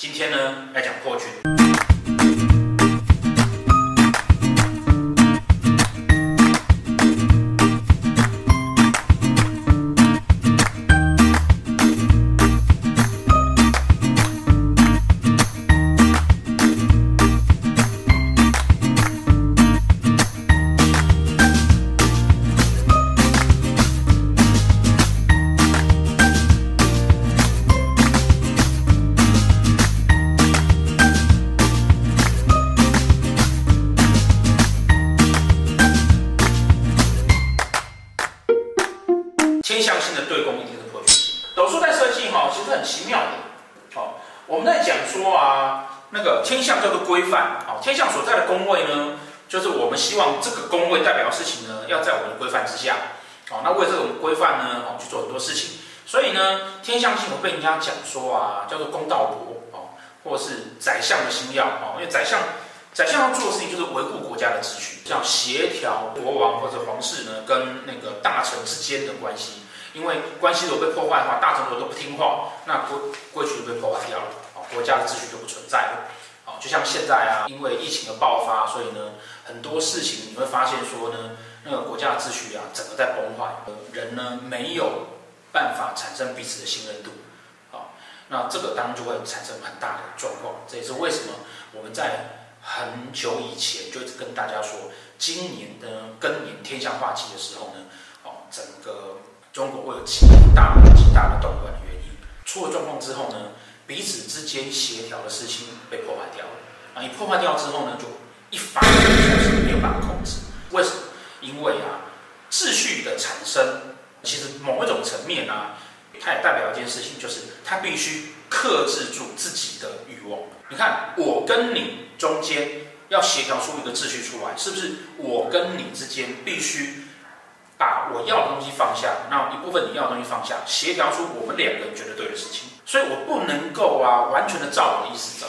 今天呢，来讲破军。那个天象叫做规范。好，天象所在的宫位呢，就是我们希望这个宫位代表的事情呢，要在我们的规范之下。好，那为这种规范呢，哦，去做很多事情。所以呢，天象星会被人家讲说啊，叫做公道伯哦，或是宰相的星曜哦，因为宰相。宰相要做的事情就是维护国家的秩序，像协调国王或者皇室呢跟那个大臣之间的关系。因为关系如果被破坏的话，大臣如果都不听话，那规规矩就被破坏掉了，国家的秩序就不存在了。啊，就像现在啊，因为疫情的爆发，所以呢，很多事情你会发现说呢，那个国家的秩序啊，整个在崩坏，人呢没有办法产生彼此的信任度。啊，那这个当然就会产生很大的状况。这也是为什么我们在。很久以前就跟大家说，今年的庚年天象化忌的时候呢，哦，整个中国会有极大极大的动乱的原因。出了状况之后呢，彼此之间协调的事情被破坏掉了。啊，一破坏掉之后呢，就一发就是没有办法控制。为什么？因为啊，秩序的产生，其实某一种层面啊，它也代表一件事情，就是它必须克制住自己的欲望。你看，我跟你中间要协调出一个秩序出来，是不是？我跟你之间必须把我要的东西放下，那一部分你要的东西放下，协调出我们两个人觉得对的事情。所以我不能够啊，完全的照我的意思走，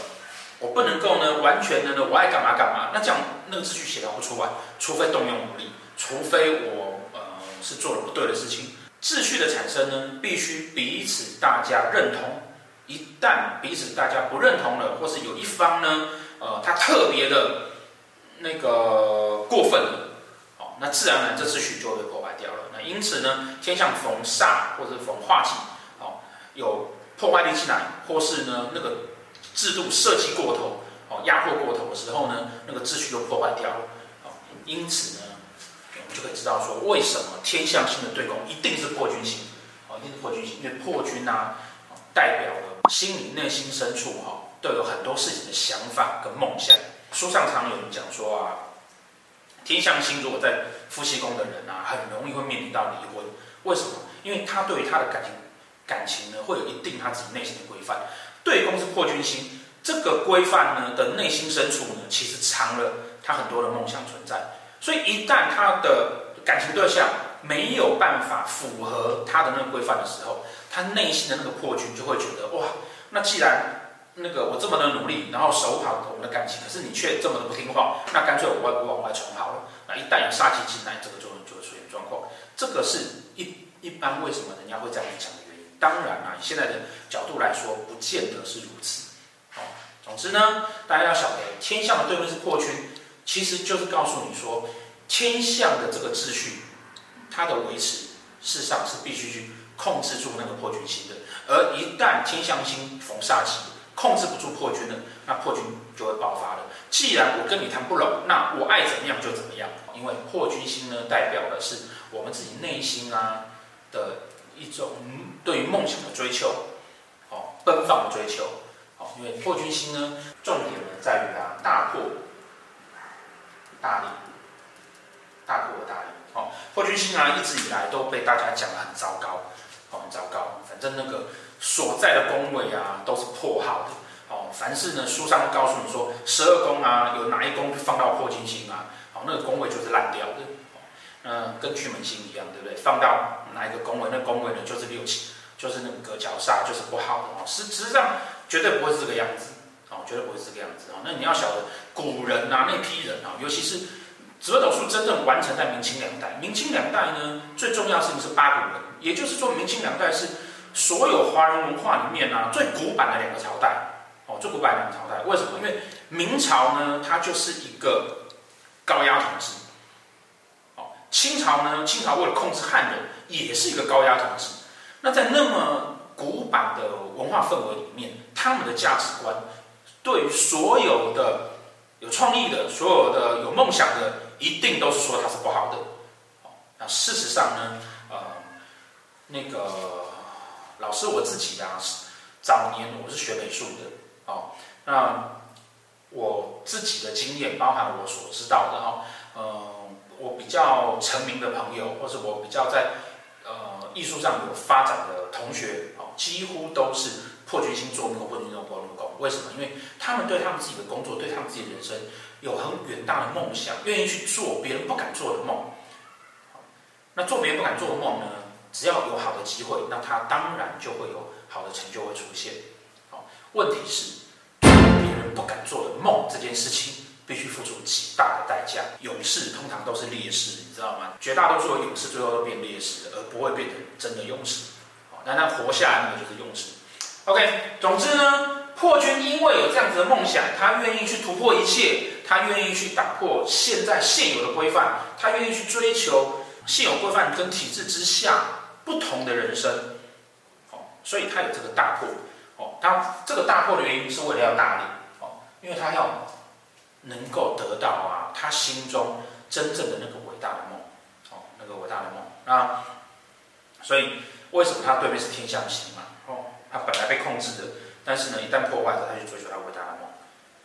我不能够呢，完全的呢，我爱干嘛干嘛。那这样那个秩序协调不出来，除非动用武力，除非我呃是做了不对的事情。秩序的产生呢，必须彼此大家认同。一旦彼此大家不认同了，或是有一方呢，呃，他特别的那个过分了，哦，那自然而然这秩序就会破坏掉了。那因此呢，天象逢煞或者逢化忌，哦，有破坏力进来，或是呢那个制度设计过头，哦，压迫过头的时候呢，那个秩序就破坏掉了。哦，因此呢，我们就可以知道说，为什么天象星的对宫一定是破军星，哦，一定是破军星，因为破军啊，代表了。心里内心深处哈，都有很多事情的想法跟梦想。书上常有人讲说啊，天象星如果在夫妻宫的人啊，很容易会面临到离婚。为什么？因为他对于他的感情感情呢，会有一定他自己内心的规范。对宫是破军星，这个规范呢的内心深处呢，其实藏了他很多的梦想存在。所以一旦他的感情对象没有办法符合他的那个规范的时候，他内心的那个破军就会觉得哇，那既然那个我这么的努力，然后守好我们的感情，可是你却这么的不听话，那干脆我外往外闯好了。那一旦有杀气进来，这个就就会出现状况。这个是一一般为什么人家会这样讲。当然啊，以现在的角度来说，不见得是如此。好，总之呢，大家要晓得，天象的对面是破军，其实就是告诉你说，天象的这个秩序，它的维持，事实上是必须去。控制住那个破军星的，而一旦天象星逢煞气，控制不住破军了，那破军就会爆发了。既然我跟你谈不拢，那我爱怎么样就怎么样。因为破军星呢，代表的是我们自己内心啊的一种对于梦想的追求，哦，奔放的追求。哦，因为破军星呢，重点呢在于它大破大立，大破大立。哦，破军星啊，一直以来都被大家讲得很糟糕。哦，很糟糕，反正那个所在的宫位啊，都是破耗的。哦，凡是呢，书上告诉你说，十二宫啊，有哪一宫放到破军星啊，哦，那个宫位就是烂掉的。跟巨门星一样，对不对？放到哪一个宫位，那宫位呢就是六七，就是那个角煞，就是不好的。哦，实实际上绝对不会是这个样子。哦，绝对不会是这个样子。哦，那你要晓得，古人啊，那批人啊，尤其是紫微斗数真正完成在明清两代。明清两代呢，最重要的事情是八股文。也就是说，明清两代是所有华人文化里面啊最古板的两个朝代哦。最古板两个朝代。为什么？因为明朝呢，它就是一个高压统治。清朝呢，清朝为了控制汉人，也是一个高压统治。那在那么古板的文化氛围里面，他们的价值观，对于所有的有创意的、所有的有梦想的，一定都是说它是不好的。那事实上呢，呃，那个老师我自己啊，早年我是学美术的，哦，那我自己的经验，包含我所知道的哈，呃，我比较成名的朋友，或是我比较在呃艺术上有发展的同学，哦，几乎都是。破军星做命，破军星做破路宫，为什么？因为他们对他们自己的工作，对他们自己的人生有很远大的梦想，愿意去做别人不敢做的梦。那做别人不敢做的梦呢？只要有好的机会，那他当然就会有好的成就会出现。好，问题是别人不敢做的梦这件事情，必须付出极大的代价。勇士通常都是烈士，你知道吗？绝大多数的勇士最后都变烈士，而不会变成真的勇士。好，那他活下来那个就是勇士。OK，总之呢，破军因为有这样子的梦想，他愿意去突破一切，他愿意去打破现在现有的规范，他愿意去追求现有规范跟体制之下不同的人生。哦，所以他有这个大破。哦，他这个大破的原因是为了要大力。哦，因为他要能够得到啊，他心中真正的那个伟大的梦。哦，那个伟大的梦啊，所以为什么他对面是天象星嘛？哦他本来被控制的，但是呢，一旦破坏了，他去追求他伟大的梦。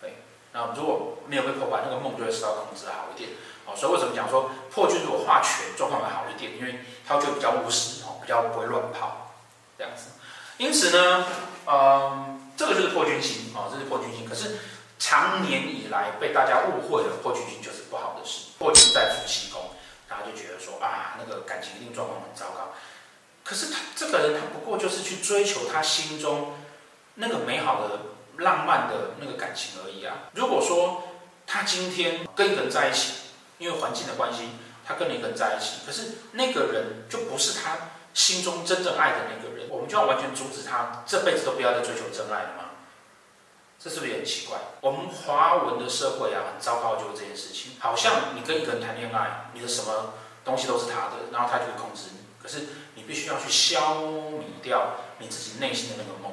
对，那如果没有被破坏，那个梦就会受到控制好一点。哦，所以为什么讲说破军如果化权状况会好一点？因为他就比较务实，哦，比较不会乱跑，这样子。因此呢，嗯，这个就是破军星，哦，这是破军星。可是长年以来被大家误会了，破军星就是不好的事。破军在夫妻宫，大家就觉得说啊，那个感情一定状况很糟糕。可是他这个人，他不过就是去追求他心中那个美好的、浪漫的那个感情而已啊。如果说他今天跟一个人在一起，因为环境的关系，他跟一个人在一起，可是那个人就不是他心中真正爱的那个人，我们就要完全阻止他这辈子都不要再追求真爱了吗？这是不是也很奇怪？我们华文的社会啊，很糟糕，就是这件事情，好像你跟一个人谈恋爱，你的什么东西都是他的，然后他就会控制你，可是。你必须要去消弭掉你自己内心的那个梦，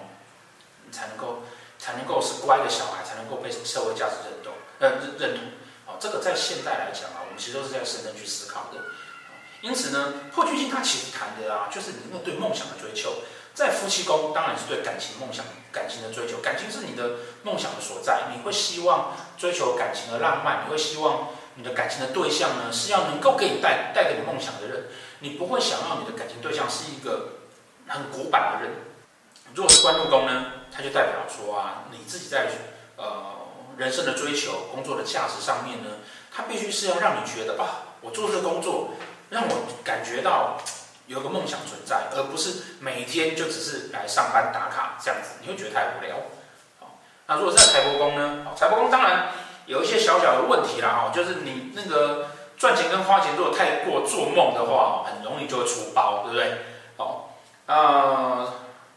你才能够才能够是乖的小孩，才能够被社会价值认同、认认同。哦，这个在现代来讲啊，我们其实都是在深深去思考的。因此呢，破军星它其实谈的啊，就是你那对梦想的追求。在夫妻宫，当然是对感情梦想、感情的追求。感情是你的梦想的所在，你会希望追求感情的浪漫，你会希望你的感情的对象呢，是要能够给你带带给你梦想的人。你不会想要你的感情对象是一个很古板的人。如果是官禄宫呢，它就代表说啊，你自己在呃人生的追求、工作的价值上面呢，它必须是要让你觉得啊，我做这个工作让我感觉到有个梦想存在，而不是每天就只是来上班打卡这样子，你会觉得太无聊。好，那如果在财帛宫呢？财帛宫当然有一些小小的问题啦，哈，就是你那个。赚钱跟花钱如果太过做梦的话，很容易就会出包，对不对？好，呃，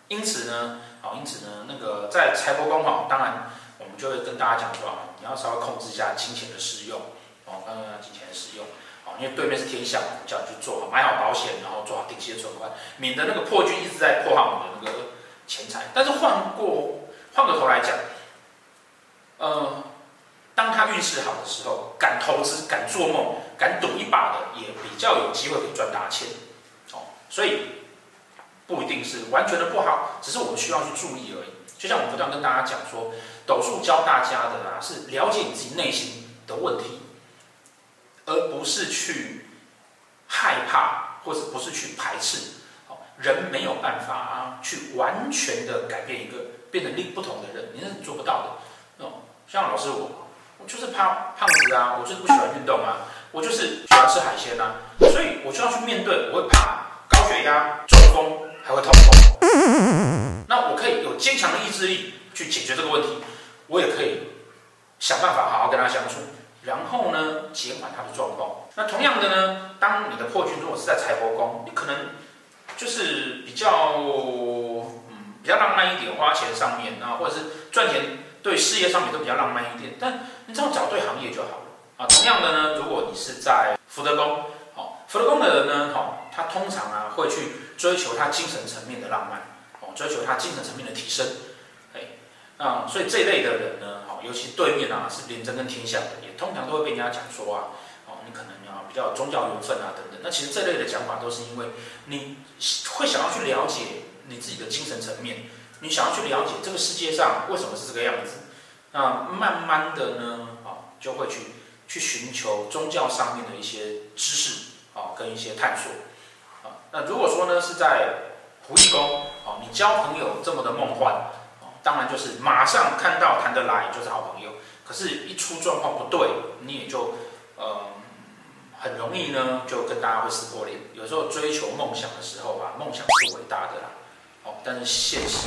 因此呢，好，因此呢，那个在财帛宫哈，当然我们就会跟大家讲说，你要稍微控制一下金钱的使用，哦，刚刚金钱的使用，哦，因为对面是天相，我们叫你去做好，买好保险，然后做好定期的存款，免得那个破军一直在破坏我们的那个钱财。但是换过换个头来讲，呃。当他运势好的时候，敢投资、敢做梦、敢赌一把的，也比较有机会可以赚大钱。哦，所以不一定是完全的不好，只是我们需要去注意而已。就像我不断跟大家讲说，斗数教大家的啊，是了解你自己内心的问题，而不是去害怕，或者不是去排斥。哦，人没有办法啊，去完全的改变一个变成另不同的人，你是做不到的。哦，像老师我。我就是怕胖子啊，我就是不喜欢运动啊，我就是喜欢吃海鲜啊，所以我就要去面对，我会怕高血压、中风，还会痛风。那我可以有坚强的意志力去解决这个问题，我也可以想办法好好跟他相处，然后呢，减缓他的状况。那同样的呢，当你的破军如果是在财帛宫，你可能就是比较嗯比较浪漫一点，花钱上面啊，或者是赚钱。对事业上面都比较浪漫一点，但你只要找对行业就好了啊。同样的呢，如果你是在福德宫，哦，福德宫的人呢，哦，他通常啊会去追求他精神层面的浪漫，哦，追求他精神层面的提升，哎，啊，所以这类的人呢，哦，尤其对面啊是廉贞跟天相的，也通常都会被人家讲说啊，哦，你可能啊比较有宗教缘分啊等等。那其实这类的讲法都是因为你会想要去了解你自己的精神层面。你想要去了解这个世界上为什么是这个样子，那慢慢的呢，啊，就会去去寻求宗教上面的一些知识啊，跟一些探索啊。那如果说呢是在仆役宫，啊，你交朋友这么的梦幻，当然就是马上看到谈得来就是好朋友。可是，一出状况不对，你也就呃很容易呢就跟大家会撕破脸。有时候追求梦想的时候啊，梦想是伟大的啦。哦但是现实，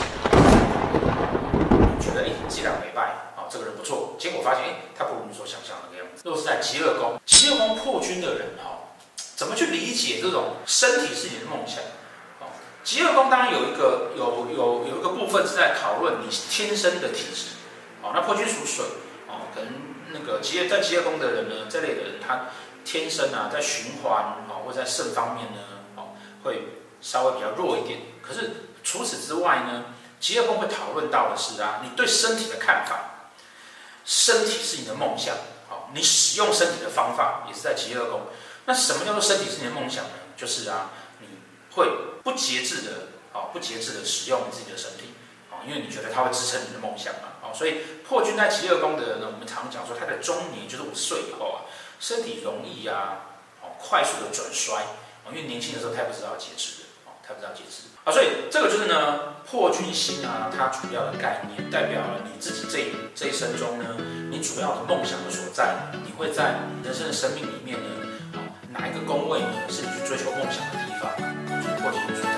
觉得哎，伎俩没败啊，这个人不错。结果发现哎，他不如你所想象的那个样子。如果是在疾厄宫，疾厄宫破军的人哈，怎么去理解这种身体是你的梦想？哦，疾厄宫当然有一个有有有一个部分是在讨论你天生的体质。哦，那破军属水，哦，可能那个疾厄在疾厄宫的人呢，这类的人他天生啊，在循环啊或在肾方面呢，哦，会稍微比较弱一点。可是除此之外呢，疾厄宫会讨论到的是啊，你对身体的看法，身体是你的梦想，哦，你使用身体的方法也是在疾厄宫。那什么叫做身体是你的梦想呢？就是啊，会不节制的，好，不节制的使用你自己的身体，啊，因为你觉得它会支撑你的梦想嘛，啊，所以破军在疾厄宫的人呢，我们常讲说他在中年，就是五十岁以后啊，身体容易啊，快速的转衰，啊，因为年轻的时候他也不知道节制的，啊，他不知道节制。啊，所以这个就是呢，破军星啊，它主要的概念代表了你自己这一这一生中呢，你主要的梦想的所在，你会在人生的生命里面呢，啊，哪一个宫位呢，是你去追求梦想的地方？Thank you.